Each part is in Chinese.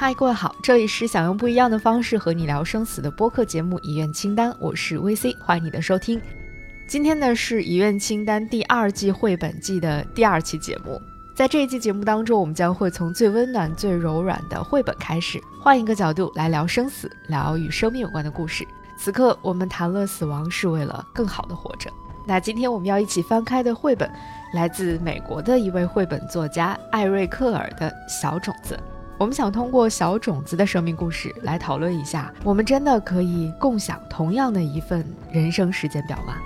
嗨，各位好，这里是想用不一样的方式和你聊生死的播客节目《遗愿清单》，我是 VC，欢迎你的收听。今天呢是《遗愿清单》第二季绘本季的第二期节目，在这一期节目当中，我们将会从最温暖、最柔软的绘本开始，换一个角度来聊生死，聊与生命有关的故事。此刻，我们谈论死亡是为了更好的活着。那今天我们要一起翻开的绘本，来自美国的一位绘本作家艾瑞克尔的小种子。我们想通过小种子的生命故事来讨论一下，我们真的可以共享同样的一份人生时间表吗？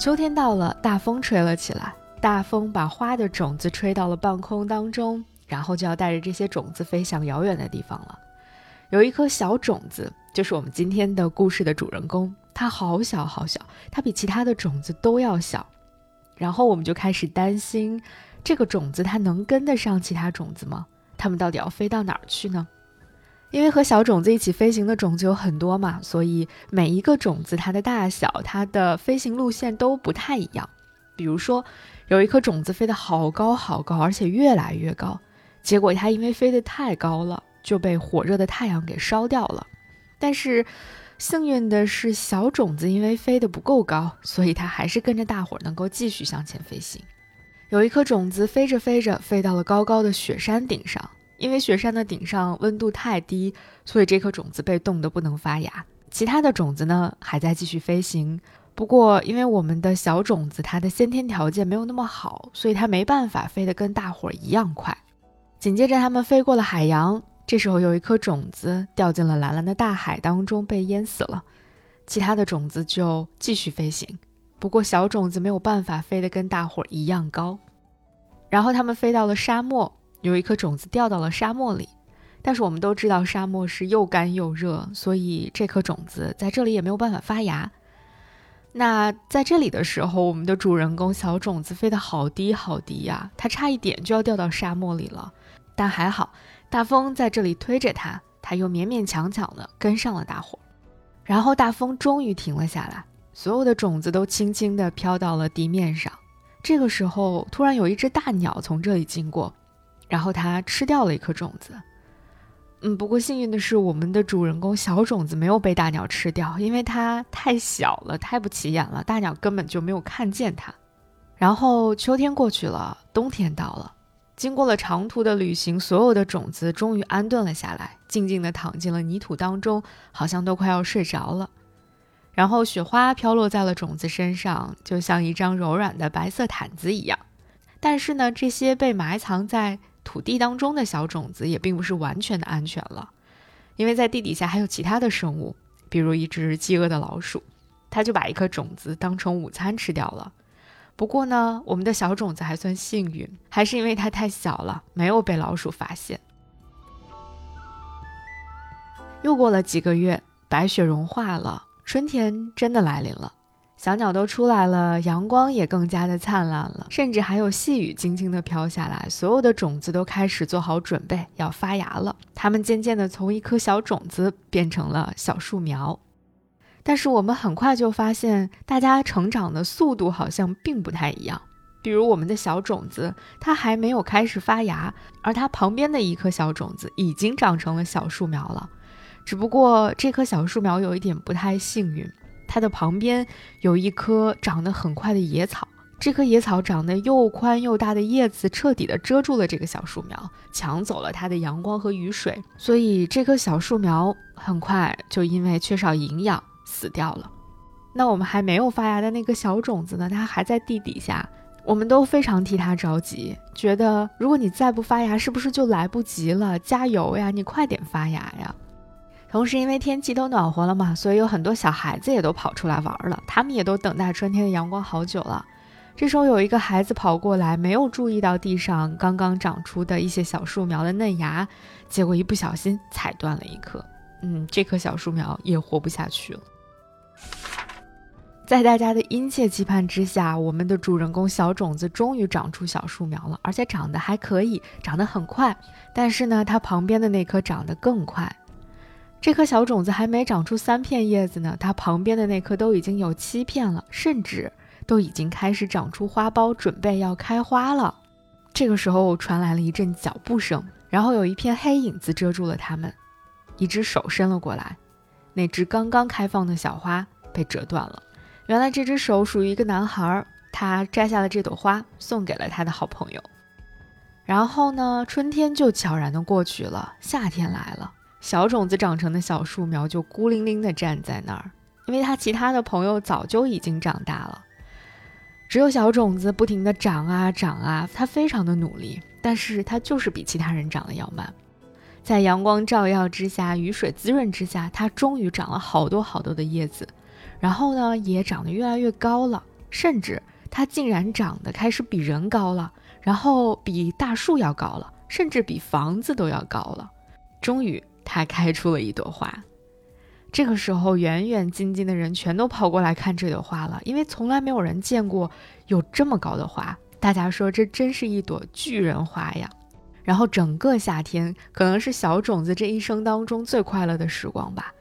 秋天到了，大风吹了起来，大风把花的种子吹到了半空当中。然后就要带着这些种子飞向遥远的地方了。有一颗小种子，就是我们今天的故事的主人公。它好小好小，它比其他的种子都要小。然后我们就开始担心，这个种子它能跟得上其他种子吗？它们到底要飞到哪儿去呢？因为和小种子一起飞行的种子有很多嘛，所以每一个种子它的大小、它的飞行路线都不太一样。比如说，有一颗种子飞得好高好高，而且越来越高。结果它因为飞得太高了，就被火热的太阳给烧掉了。但是幸运的是，小种子因为飞得不够高，所以它还是跟着大伙儿能够继续向前飞行。有一颗种子飞着飞着，飞到了高高的雪山顶上。因为雪山的顶上温度太低，所以这颗种子被冻得不能发芽。其他的种子呢，还在继续飞行。不过，因为我们的小种子它的先天条件没有那么好，所以它没办法飞得跟大伙儿一样快。紧接着，他们飞过了海洋。这时候，有一颗种子掉进了蓝蓝的大海当中，被淹死了。其他的种子就继续飞行。不过，小种子没有办法飞得跟大伙儿一样高。然后，他们飞到了沙漠，有一颗种子掉到了沙漠里。但是，我们都知道沙漠是又干又热，所以这颗种子在这里也没有办法发芽。那在这里的时候，我们的主人公小种子飞得好低好低呀，它差一点就要掉到沙漠里了。但还好，大风在这里推着它，它又勉勉强强地跟上了大伙儿。然后大风终于停了下来，所有的种子都轻轻地飘到了地面上。这个时候，突然有一只大鸟从这里经过，然后它吃掉了一颗种子。嗯，不过幸运的是，我们的主人公小种子没有被大鸟吃掉，因为它太小了，太不起眼了，大鸟根本就没有看见它。然后秋天过去了，冬天到了。经过了长途的旅行，所有的种子终于安顿了下来，静静地躺进了泥土当中，好像都快要睡着了。然后雪花飘落在了种子身上，就像一张柔软的白色毯子一样。但是呢，这些被埋藏在土地当中的小种子也并不是完全的安全了，因为在地底下还有其他的生物，比如一只饥饿的老鼠，它就把一颗种子当成午餐吃掉了。不过呢，我们的小种子还算幸运，还是因为它太小了，没有被老鼠发现。又过了几个月，白雪融化了，春天真的来临了，小鸟都出来了，阳光也更加的灿烂了，甚至还有细雨轻轻的飘下来，所有的种子都开始做好准备要发芽了。它们渐渐的从一颗小种子变成了小树苗。但是我们很快就发现，大家成长的速度好像并不太一样。比如我们的小种子，它还没有开始发芽，而它旁边的一颗小种子已经长成了小树苗了。只不过这棵小树苗有一点不太幸运，它的旁边有一棵长得很快的野草。这棵野草长得又宽又大的叶子，彻底的遮住了这个小树苗，抢走了它的阳光和雨水。所以这棵小树苗很快就因为缺少营养。死掉了，那我们还没有发芽的那个小种子呢？它还在地底下，我们都非常替它着急，觉得如果你再不发芽，是不是就来不及了？加油呀，你快点发芽呀！同时，因为天气都暖和了嘛，所以有很多小孩子也都跑出来玩了。他们也都等待春天的阳光好久了。这时候，有一个孩子跑过来，没有注意到地上刚刚长出的一些小树苗的嫩芽，结果一不小心踩断了一棵。嗯，这棵小树苗也活不下去了。在大家的殷切期盼之下，我们的主人公小种子终于长出小树苗了，而且长得还可以，长得很快。但是呢，它旁边的那棵长得更快。这颗小种子还没长出三片叶子呢，它旁边的那颗都已经有七片了，甚至都已经开始长出花苞，准备要开花了。这个时候传来了一阵脚步声，然后有一片黑影子遮住了它们，一只手伸了过来，那只刚刚开放的小花被折断了。原来这只手属于一个男孩，他摘下了这朵花，送给了他的好朋友。然后呢，春天就悄然的过去了，夏天来了，小种子长成的小树苗就孤零零的站在那儿，因为他其他的朋友早就已经长大了，只有小种子不停的长啊长啊，它非常的努力，但是它就是比其他人长得要慢。在阳光照耀之下，雨水滋润之下，它终于长了好多好多的叶子。然后呢，也长得越来越高了，甚至它竟然长得开始比人高了，然后比大树要高了，甚至比房子都要高了。终于，它开出了一朵花。这个时候，远远近近的人全都跑过来看这朵花了，因为从来没有人见过有这么高的花。大家说，这真是一朵巨人花呀！然后，整个夏天可能是小种子这一生当中最快乐的时光吧。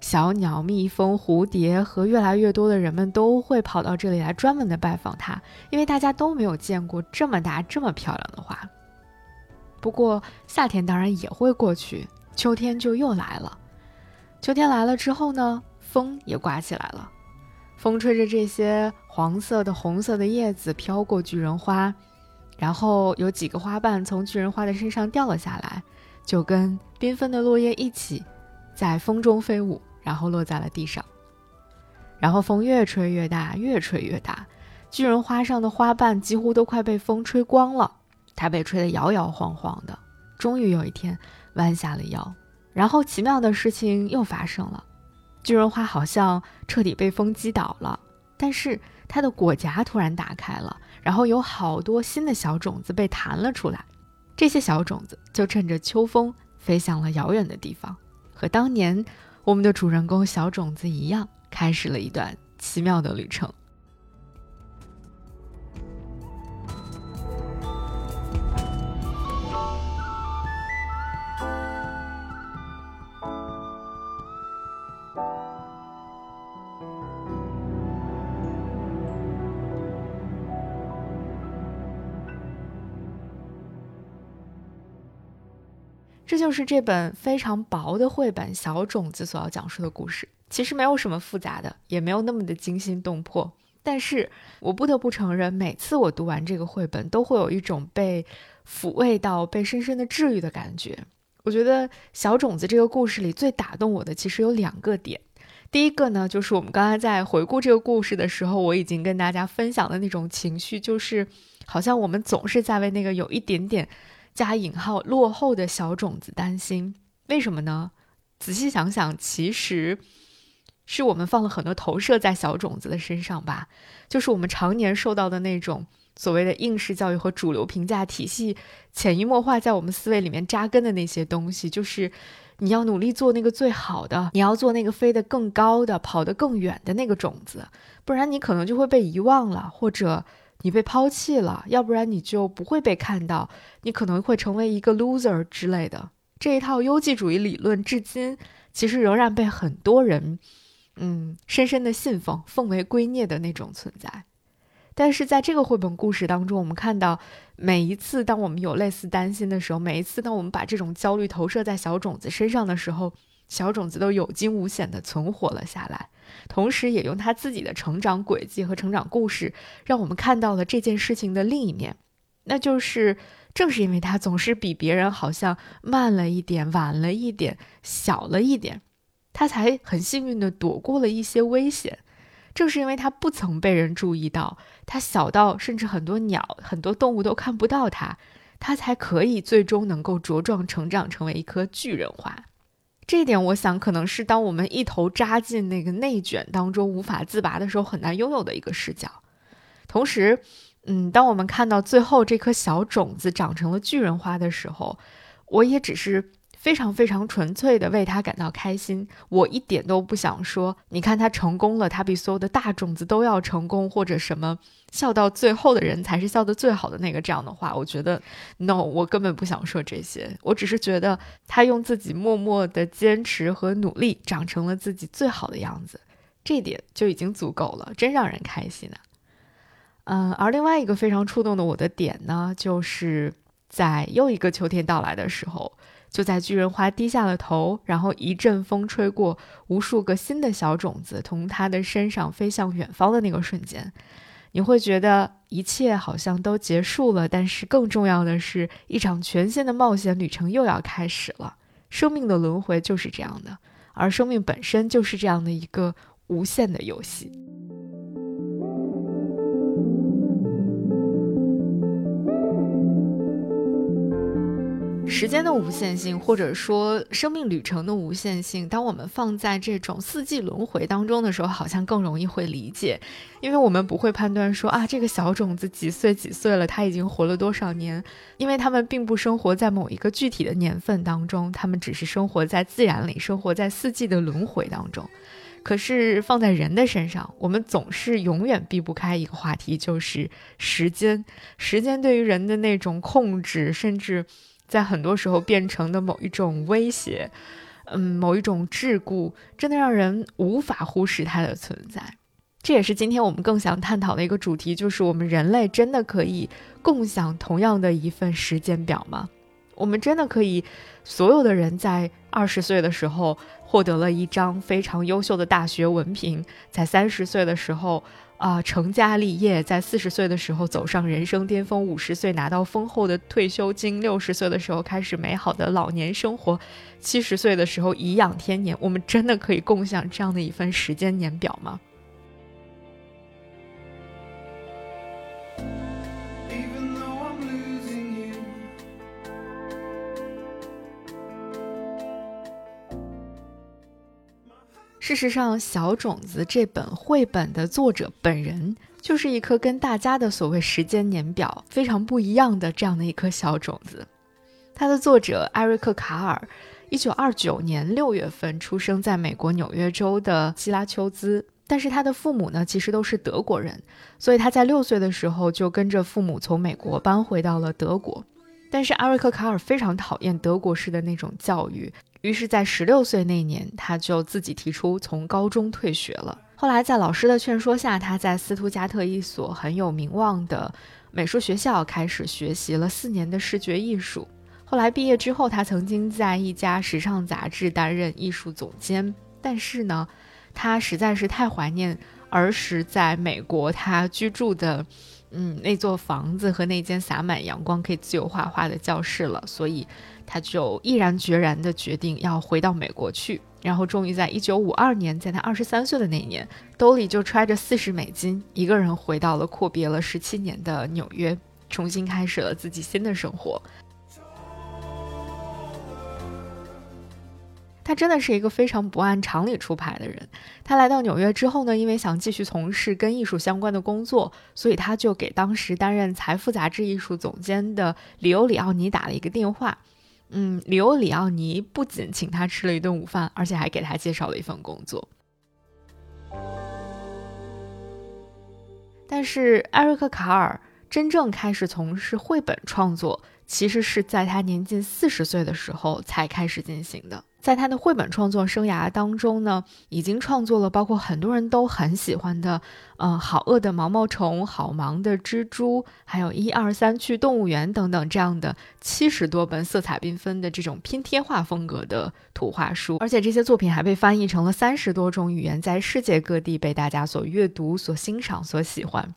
小鸟、蜜蜂、蝴蝶和越来越多的人们都会跑到这里来，专门的拜访它，因为大家都没有见过这么大、这么漂亮的花。不过夏天当然也会过去，秋天就又来了。秋天来了之后呢，风也刮起来了，风吹着这些黄色的、红色的叶子飘过巨人花，然后有几个花瓣从巨人花的身上掉了下来，就跟缤纷的落叶一起在风中飞舞。然后落在了地上，然后风越吹越大，越吹越大，巨人花上的花瓣几乎都快被风吹光了，它被吹得摇摇晃晃的，终于有一天弯下了腰。然后奇妙的事情又发生了，巨人花好像彻底被风击倒了，但是它的果荚突然打开了，然后有好多新的小种子被弹了出来，这些小种子就趁着秋风飞向了遥远的地方，和当年。我们的主人公小种子一样，开始了一段奇妙的旅程。就是这本非常薄的绘本《小种子》所要讲述的故事。其实没有什么复杂的，也没有那么的惊心动魄。但是我不得不承认，每次我读完这个绘本，都会有一种被抚慰到、被深深的治愈的感觉。我觉得《小种子》这个故事里最打动我的，其实有两个点。第一个呢，就是我们刚才在回顾这个故事的时候，我已经跟大家分享的那种情绪，就是好像我们总是在为那个有一点点。加引号落后的小种子担心，为什么呢？仔细想想，其实是我们放了很多投射在小种子的身上吧。就是我们常年受到的那种所谓的应试教育和主流评价体系潜移默化在我们思维里面扎根的那些东西，就是你要努力做那个最好的，你要做那个飞得更高的、跑得更远的那个种子，不然你可能就会被遗忘了，或者。你被抛弃了，要不然你就不会被看到，你可能会成为一个 loser 之类的。这一套优绩主义理论至今其实仍然被很多人，嗯，深深的信奉，奉为圭臬的那种存在。但是在这个绘本故事当中，我们看到每一次当我们有类似担心的时候，每一次当我们把这种焦虑投射在小种子身上的时候，小种子都有惊无险地存活了下来。同时，也用他自己的成长轨迹和成长故事，让我们看到了这件事情的另一面。那就是，正是因为他总是比别人好像慢了一点、晚了一点、小了一点，他才很幸运地躲过了一些危险。正是因为他不曾被人注意到，他小到甚至很多鸟、很多动物都看不到他，他才可以最终能够茁壮成长，成为一棵巨人花。这一点，我想可能是当我们一头扎进那个内卷当中无法自拔的时候，很难拥有的一个视角。同时，嗯，当我们看到最后这颗小种子长成了巨人花的时候，我也只是非常非常纯粹的为他感到开心。我一点都不想说，你看他成功了，他比所有的大种子都要成功，或者什么笑到最后的人才是笑得最好的那个这样的话。我觉得，no，我根本不想说这些。我只是觉得他用自己默默的坚持和努力，长成了自己最好的样子，这点就已经足够了，真让人开心啊。嗯，而另外一个非常触动的我的点呢，就是在又一个秋天到来的时候。就在巨人花低下了头，然后一阵风吹过，无数个新的小种子从他的身上飞向远方的那个瞬间，你会觉得一切好像都结束了，但是更重要的是，一场全新的冒险旅程又要开始了。生命的轮回就是这样的，而生命本身就是这样的一个无限的游戏。时间的无限性，或者说生命旅程的无限性，当我们放在这种四季轮回当中的时候，好像更容易会理解，因为我们不会判断说啊，这个小种子几岁几岁了，它已经活了多少年，因为他们并不生活在某一个具体的年份当中，他们只是生活在自然里，生活在四季的轮回当中。可是放在人的身上，我们总是永远避不开一个话题，就是时间。时间对于人的那种控制，甚至。在很多时候变成的某一种威胁，嗯，某一种桎梏，真的让人无法忽视它的存在。这也是今天我们更想探讨的一个主题，就是我们人类真的可以共享同样的一份时间表吗？我们真的可以，所有的人在二十岁的时候获得了一张非常优秀的大学文凭，在三十岁的时候。啊，成家立业，在四十岁的时候走上人生巅峰，五十岁拿到丰厚的退休金，六十岁的时候开始美好的老年生活，七十岁的时候颐养天年。我们真的可以共享这样的一份时间年表吗？事实上，《小种子》这本绘本的作者本人就是一颗跟大家的所谓时间年表非常不一样的这样的一颗小种子。它的作者艾瑞克·卡尔，一九二九年六月份出生在美国纽约州的希拉丘兹，但是他的父母呢其实都是德国人，所以他在六岁的时候就跟着父母从美国搬回到了德国。但是艾瑞克·卡尔非常讨厌德国式的那种教育。于是，在十六岁那年，他就自己提出从高中退学了。后来，在老师的劝说下，他在斯图加特一所很有名望的美术学校开始学习了四年的视觉艺术。后来毕业之后，他曾经在一家时尚杂志担任艺术总监。但是呢，他实在是太怀念儿时在美国他居住的。嗯，那座房子和那间洒满阳光、可以自由画画的教室了，所以他就毅然决然地决定要回到美国去。然后，终于在一九五二年，在他二十三岁的那年，兜里就揣着四十美金，一个人回到了阔别了十七年的纽约，重新开始了自己新的生活。他真的是一个非常不按常理出牌的人。他来到纽约之后呢，因为想继续从事跟艺术相关的工作，所以他就给当时担任《财富》杂志艺术总监的里欧里奥尼打了一个电话。嗯，里欧里奥尼不仅请他吃了一顿午饭，而且还给他介绍了一份工作。但是艾瑞克·卡尔真正开始从事绘本创作，其实是在他年近四十岁的时候才开始进行的。在他的绘本创作生涯当中呢，已经创作了包括很多人都很喜欢的，嗯，好饿的毛毛虫、好忙的蜘蛛，还有一二三去动物园等等这样的七十多本色彩缤纷的这种拼贴画风格的图画书，而且这些作品还被翻译成了三十多种语言，在世界各地被大家所阅读、所欣赏、所喜欢。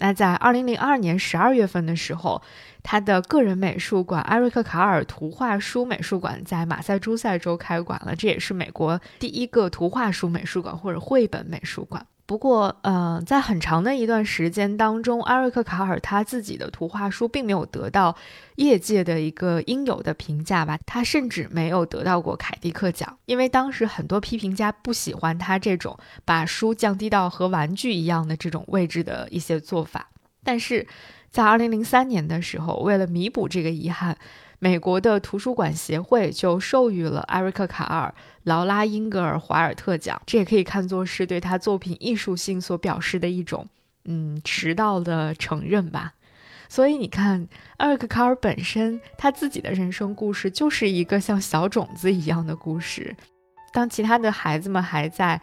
那在二零零二年十二月份的时候。他的个人美术馆艾瑞克·卡尔图画书美术馆在马赛诸塞州开馆了，这也是美国第一个图画书美术馆或者绘本美术馆。不过，呃，在很长的一段时间当中，艾瑞克·卡尔他自己的图画书并没有得到业界的一个应有的评价吧，他甚至没有得到过凯迪克奖，因为当时很多批评家不喜欢他这种把书降低到和玩具一样的这种位置的一些做法，但是。在二零零三年的时候，为了弥补这个遗憾，美国的图书馆协会就授予了艾瑞克·卡尔、劳拉·英格尔·华尔特奖，这也可以看作是对他作品艺术性所表示的一种，嗯，迟到的承认吧。所以你看，艾瑞克·卡尔本身他自己的人生故事就是一个像小种子一样的故事。当其他的孩子们还在。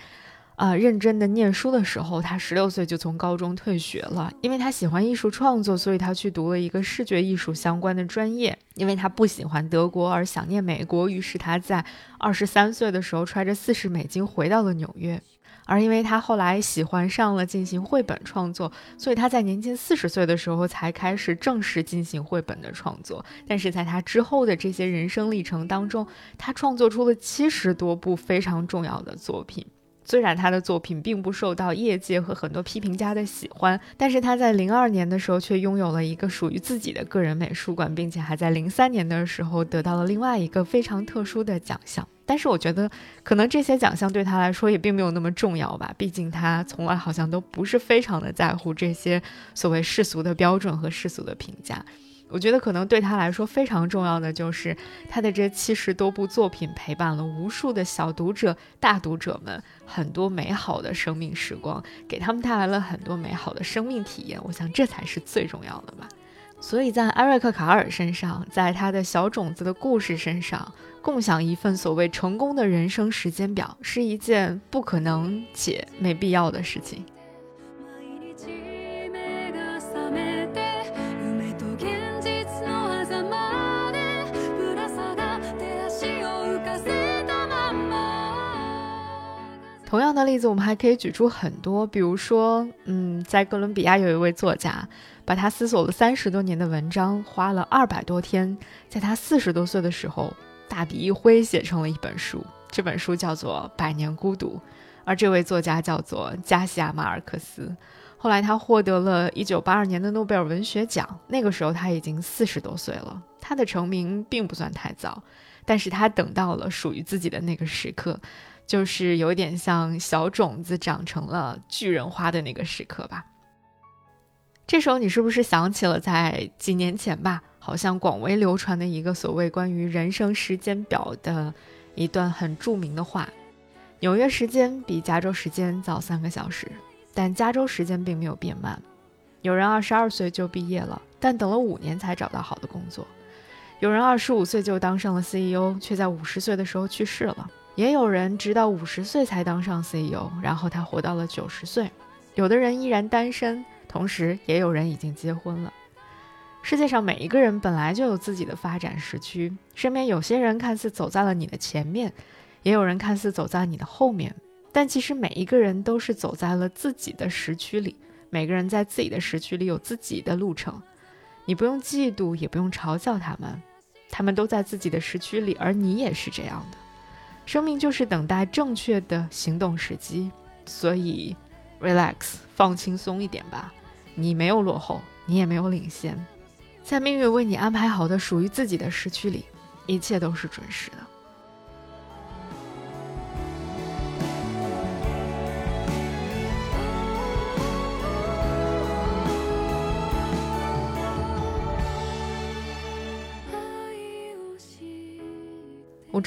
啊，认真的念书的时候，他十六岁就从高中退学了，因为他喜欢艺术创作，所以他去读了一个视觉艺术相关的专业。因为他不喜欢德国而想念美国，于是他在二十三岁的时候揣着四十美金回到了纽约。而因为他后来喜欢上了进行绘本创作，所以他在年近四十岁的时候才开始正式进行绘本的创作。但是在他之后的这些人生历程当中，他创作出了七十多部非常重要的作品。虽然他的作品并不受到业界和很多批评家的喜欢，但是他在零二年的时候却拥有了一个属于自己的个人美术馆，并且还在零三年的时候得到了另外一个非常特殊的奖项。但是我觉得，可能这些奖项对他来说也并没有那么重要吧，毕竟他从来好像都不是非常的在乎这些所谓世俗的标准和世俗的评价。我觉得可能对他来说非常重要的就是他的这七十多部作品陪伴了无数的小读者、大读者们很多美好的生命时光，给他们带来了很多美好的生命体验。我想这才是最重要的吧。所以在艾瑞克·卡尔身上，在他的小种子的故事身上，共享一份所谓成功的人生时间表，是一件不可能且没必要的事情。同样的例子，我们还可以举出很多，比如说，嗯，在哥伦比亚有一位作家，把他思索了三十多年的文章，花了二百多天，在他四十多岁的时候，大笔一挥写成了一本书。这本书叫做《百年孤独》，而这位作家叫做加西亚·马尔克斯。后来他获得了一九八二年的诺贝尔文学奖，那个时候他已经四十多岁了。他的成名并不算太早，但是他等到了属于自己的那个时刻。就是有点像小种子长成了巨人花的那个时刻吧。这时候你是不是想起了在几年前吧，好像广为流传的一个所谓关于人生时间表的一段很著名的话：纽约时间比加州时间早三个小时，但加州时间并没有变慢。有人二十二岁就毕业了，但等了五年才找到好的工作；有人二十五岁就当上了 CEO，却在五十岁的时候去世了。也有人直到五十岁才当上 CEO，然后他活到了九十岁。有的人依然单身，同时也有人已经结婚了。世界上每一个人本来就有自己的发展时区，身边有些人看似走在了你的前面，也有人看似走在你的后面，但其实每一个人都是走在了自己的时区里。每个人在自己的时区里有自己的路程，你不用嫉妒，也不用嘲笑他们，他们都在自己的时区里，而你也是这样的。生命就是等待正确的行动时机，所以，relax，放轻松一点吧。你没有落后，你也没有领先，在命运为你安排好的属于自己的时区里，一切都是准时的。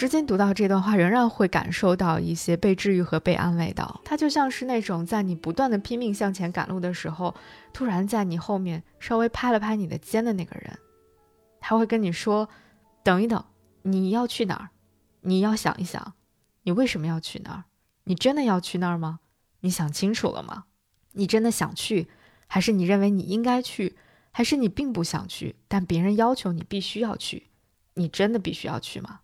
至今读到这段话，仍然会感受到一些被治愈和被安慰到。它就像是那种在你不断的拼命向前赶路的时候，突然在你后面稍微拍了拍你的肩的那个人。他会跟你说：“等一等，你要去哪儿？你要想一想，你为什么要去那儿？你真的要去那儿吗？你想清楚了吗？你真的想去，还是你认为你应该去，还是你并不想去，但别人要求你必须要去？你真的必须要去吗？”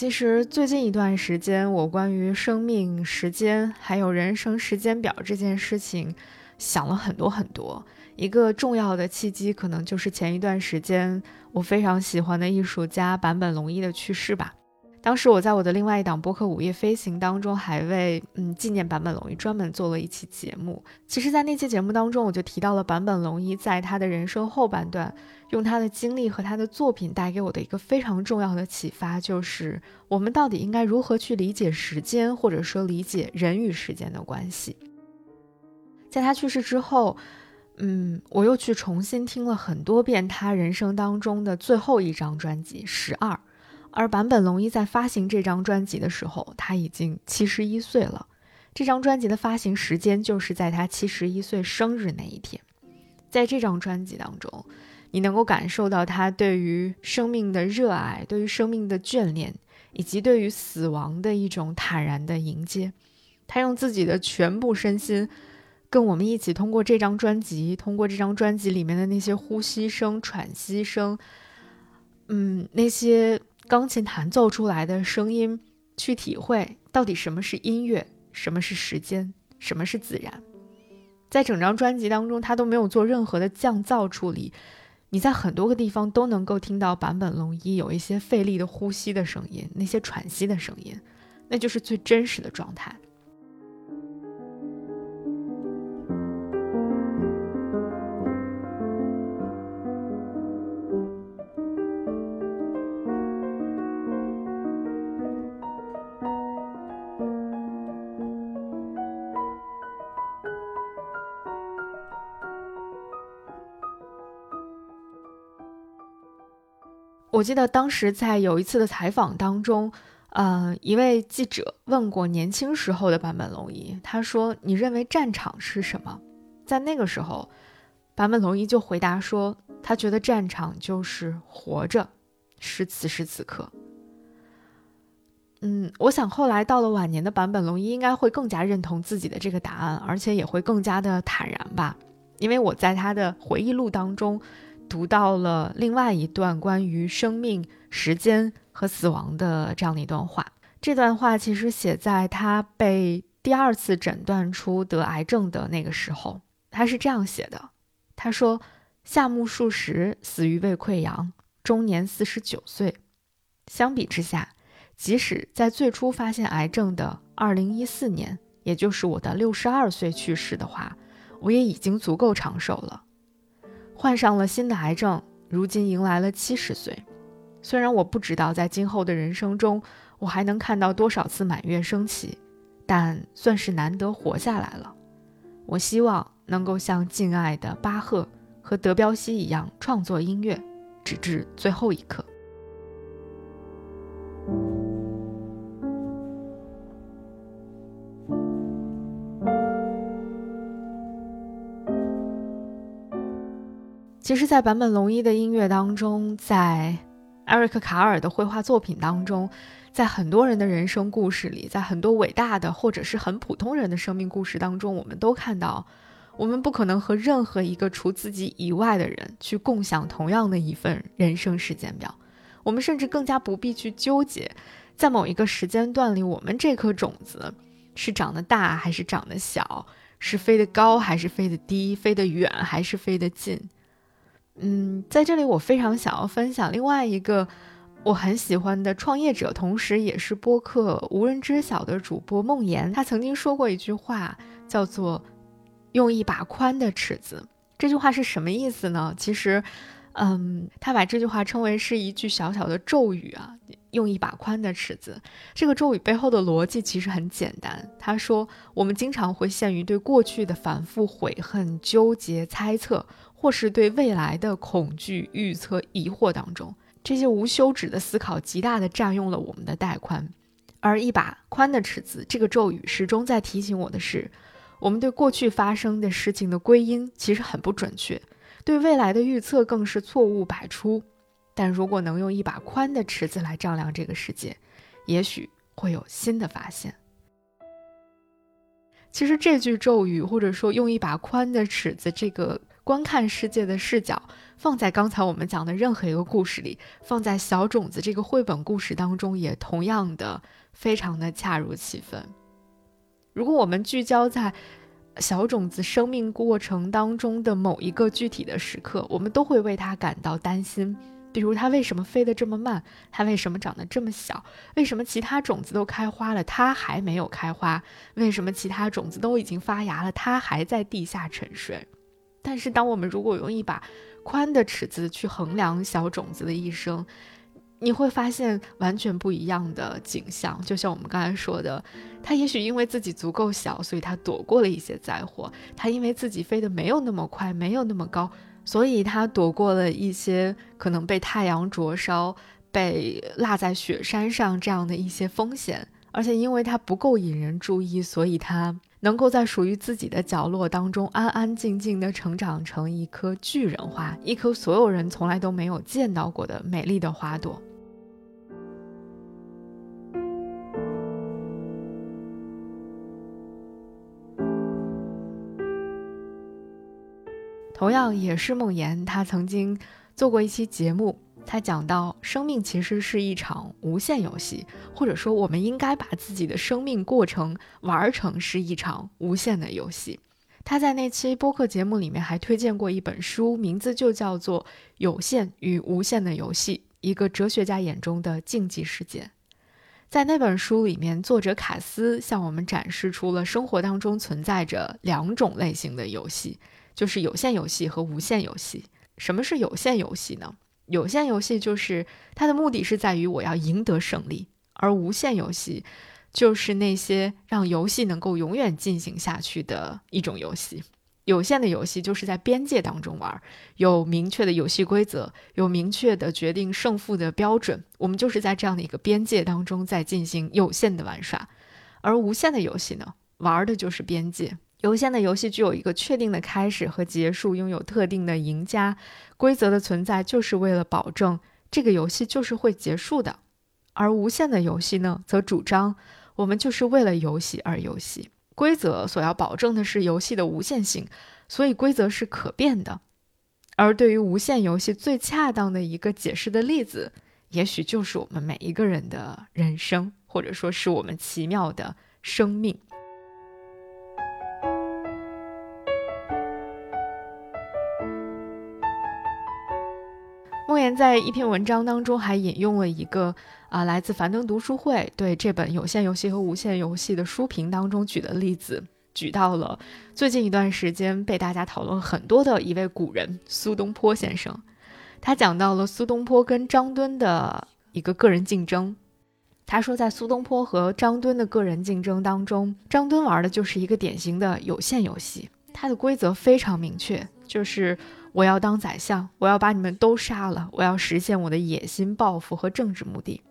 其实最近一段时间，我关于生命时间还有人生时间表这件事情想了很多很多。一个重要的契机，可能就是前一段时间我非常喜欢的艺术家坂本龙一的去世吧。当时我在我的另外一档播客《午夜飞行》当中，还为嗯纪念坂本龙一专门做了一期节目。其实，在那期节目当中，我就提到了坂本龙一在他的人生后半段，用他的经历和他的作品带给我的一个非常重要的启发，就是我们到底应该如何去理解时间，或者说理解人与时间的关系。在他去世之后。嗯，我又去重新听了很多遍他人生当中的最后一张专辑《十二》，而坂本龙一在发行这张专辑的时候，他已经七十一岁了。这张专辑的发行时间就是在他七十一岁生日那一天。在这张专辑当中，你能够感受到他对于生命的热爱，对于生命的眷恋，以及对于死亡的一种坦然的迎接。他用自己的全部身心，跟我们一起通过这张专辑，通过这张专辑里面的那些呼吸声、喘息声，嗯，那些钢琴弹奏出来的声音，去体会到底什么是音乐，什么是时间，什么是自然。在整张专辑当中，他都没有做任何的降噪处理，你在很多个地方都能够听到坂本龙一有一些费力的呼吸的声音，那些喘息的声音，那就是最真实的状态。我记得当时在有一次的采访当中，呃，一位记者问过年轻时候的坂本龙一，他说：“你认为战场是什么？”在那个时候，坂本龙一就回答说：“他觉得战场就是活着，是此时此刻。”嗯，我想后来到了晚年的坂本龙一应该会更加认同自己的这个答案，而且也会更加的坦然吧，因为我在他的回忆录当中。读到了另外一段关于生命、时间和死亡的这样的一段话。这段话其实写在他被第二次诊断出得癌症的那个时候。他是这样写的：“他说，夏目漱石死于胃溃疡，终年四十九岁。相比之下，即使在最初发现癌症的二零一四年，也就是我的六十二岁去世的话，我也已经足够长寿了。”患上了新的癌症，如今迎来了七十岁。虽然我不知道在今后的人生中我还能看到多少次满月升起，但算是难得活下来了。我希望能够像敬爱的巴赫和德彪西一样创作音乐，直至最后一刻。其实，在坂本龙一的音乐当中，在艾瑞克卡尔的绘画作品当中，在很多人的人生故事里，在很多伟大的或者是很普通人的生命故事当中，我们都看到，我们不可能和任何一个除自己以外的人去共享同样的一份人生时间表。我们甚至更加不必去纠结，在某一个时间段里，我们这颗种子是长得大还是长得小，是飞得高还是飞得低，飞得远还是飞得近。嗯，在这里我非常想要分享另外一个我很喜欢的创业者，同时也是播客无人知晓的主播梦妍。他曾经说过一句话，叫做“用一把宽的尺子”。这句话是什么意思呢？其实，嗯，他把这句话称为是一句小小的咒语啊，“用一把宽的尺子”。这个咒语背后的逻辑其实很简单。他说，我们经常会陷于对过去的反复悔恨、纠结、猜测。或是对未来的恐惧、预测、疑惑当中，这些无休止的思考，极大的占用了我们的带宽。而一把宽的尺子，这个咒语始终在提醒我的是，我们对过去发生的事情的归因其实很不准确，对未来的预测更是错误百出。但如果能用一把宽的尺子来丈量这个世界，也许会有新的发现。其实这句咒语，或者说用一把宽的尺子，这个。观看世界的视角放在刚才我们讲的任何一个故事里，放在小种子这个绘本故事当中，也同样的非常的恰如其分。如果我们聚焦在小种子生命过程当中的某一个具体的时刻，我们都会为它感到担心。比如它为什么飞得这么慢？它为什么长得这么小？为什么其他种子都开花了，它还没有开花？为什么其他种子都已经发芽了，它还在地下沉睡？但是，当我们如果用一把宽的尺子去衡量小种子的一生，你会发现完全不一样的景象。就像我们刚才说的，他也许因为自己足够小，所以他躲过了一些灾祸；他因为自己飞得没有那么快，没有那么高，所以他躲过了一些可能被太阳灼烧、被落在雪山上这样的一些风险。而且因为它不够引人注意，所以他能够在属于自己的角落当中安安静静地成长成一棵巨人花，一棵所有人从来都没有见到过的美丽的花朵。同样也是梦妍，她曾经做过一期节目。他讲到，生命其实是一场无限游戏，或者说，我们应该把自己的生命过程玩成是一场无限的游戏。他在那期播客节目里面还推荐过一本书，名字就叫做《有限与无限的游戏：一个哲学家眼中的竞技世界》。在那本书里面，作者卡斯向我们展示出了生活当中存在着两种类型的游戏，就是有限游戏和无限游戏。什么是有限游戏呢？有限游戏就是它的目的是在于我要赢得胜利，而无限游戏就是那些让游戏能够永远进行下去的一种游戏。有限的游戏就是在边界当中玩，有明确的游戏规则，有明确的决定胜负的标准。我们就是在这样的一个边界当中在进行有限的玩耍，而无限的游戏呢，玩的就是边界。有限的游戏具有一个确定的开始和结束，拥有特定的赢家，规则的存在就是为了保证这个游戏就是会结束的。而无限的游戏呢，则主张我们就是为了游戏而游戏，规则所要保证的是游戏的无限性，所以规则是可变的。而对于无限游戏最恰当的一个解释的例子，也许就是我们每一个人的人生，或者说是我们奇妙的生命。梦妍在一篇文章当中还引用了一个啊，来自樊登读书会对这本有限游戏和无限游戏的书评当中举的例子，举到了最近一段时间被大家讨论很多的一位古人苏东坡先生。他讲到了苏东坡跟张敦的一个个人竞争。他说，在苏东坡和张敦的个人竞争当中，张敦玩的就是一个典型的有限游戏，它的规则非常明确，就是。我要当宰相，我要把你们都杀了，我要实现我的野心、抱负和政治目的。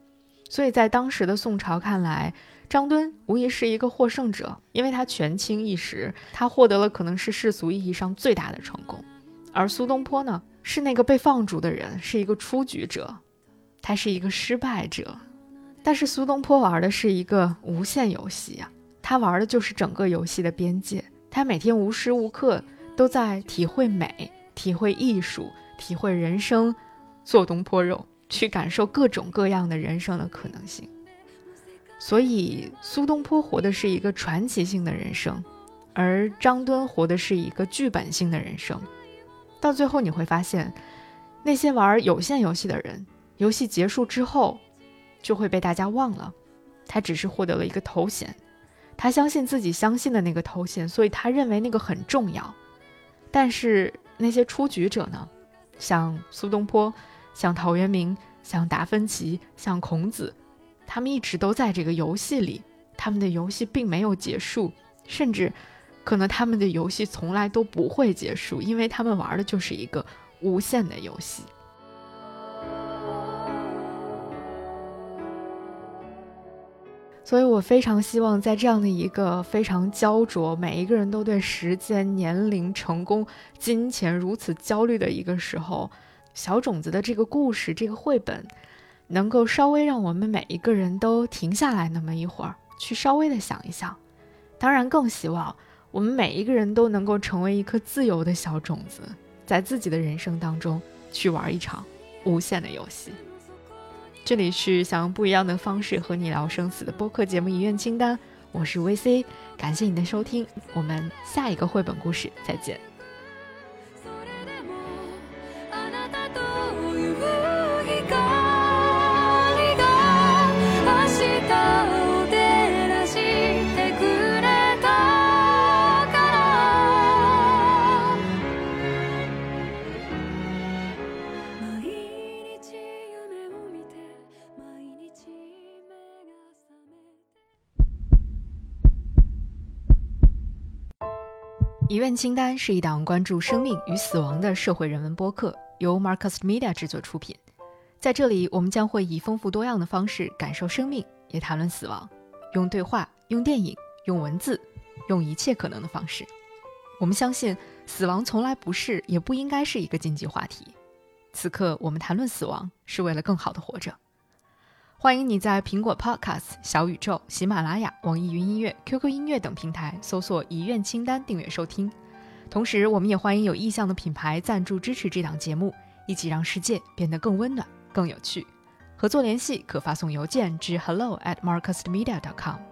所以在当时的宋朝看来，张敦无疑是一个获胜者，因为他权倾一时，他获得了可能是世俗意义上最大的成功。而苏东坡呢，是那个被放逐的人，是一个出局者，他是一个失败者。但是苏东坡玩的是一个无限游戏啊，他玩的就是整个游戏的边界，他每天无时无刻都在体会美。体会艺术，体会人生，做东坡肉，去感受各种各样的人生的可能性。所以，苏东坡活的是一个传奇性的人生，而张敦活的是一个剧本性的人生。到最后，你会发现，那些玩有限游戏的人，游戏结束之后，就会被大家忘了。他只是获得了一个头衔，他相信自己相信的那个头衔，所以他认为那个很重要。但是。那些出局者呢？像苏东坡，像陶渊明，像达芬奇，像孔子，他们一直都在这个游戏里，他们的游戏并没有结束，甚至可能他们的游戏从来都不会结束，因为他们玩的就是一个无限的游戏。所以我非常希望，在这样的一个非常焦灼，每一个人都对时间、年龄、成功、金钱如此焦虑的一个时候，小种子的这个故事、这个绘本，能够稍微让我们每一个人都停下来那么一会儿，去稍微的想一想。当然，更希望我们每一个人都能够成为一颗自由的小种子，在自己的人生当中去玩一场无限的游戏。这里是想用不一样的方式和你聊生死的播客节目《遗愿清单》，我是 VC，感谢你的收听，我们下一个绘本故事再见。遗愿清单是一档关注生命与死亡的社会人文播客，由 Marcus Media 制作出品。在这里，我们将会以丰富多样的方式感受生命，也谈论死亡，用对话、用电影、用文字、用一切可能的方式。我们相信，死亡从来不是，也不应该是一个禁忌话题。此刻，我们谈论死亡，是为了更好的活着。欢迎你在苹果 Podcast、小宇宙、喜马拉雅、网易云音乐、QQ 音乐等平台搜索“遗愿清单”订阅收听。同时，我们也欢迎有意向的品牌赞助支持这档节目，一起让世界变得更温暖、更有趣。合作联系可发送邮件至 hello at marcusmedia.com。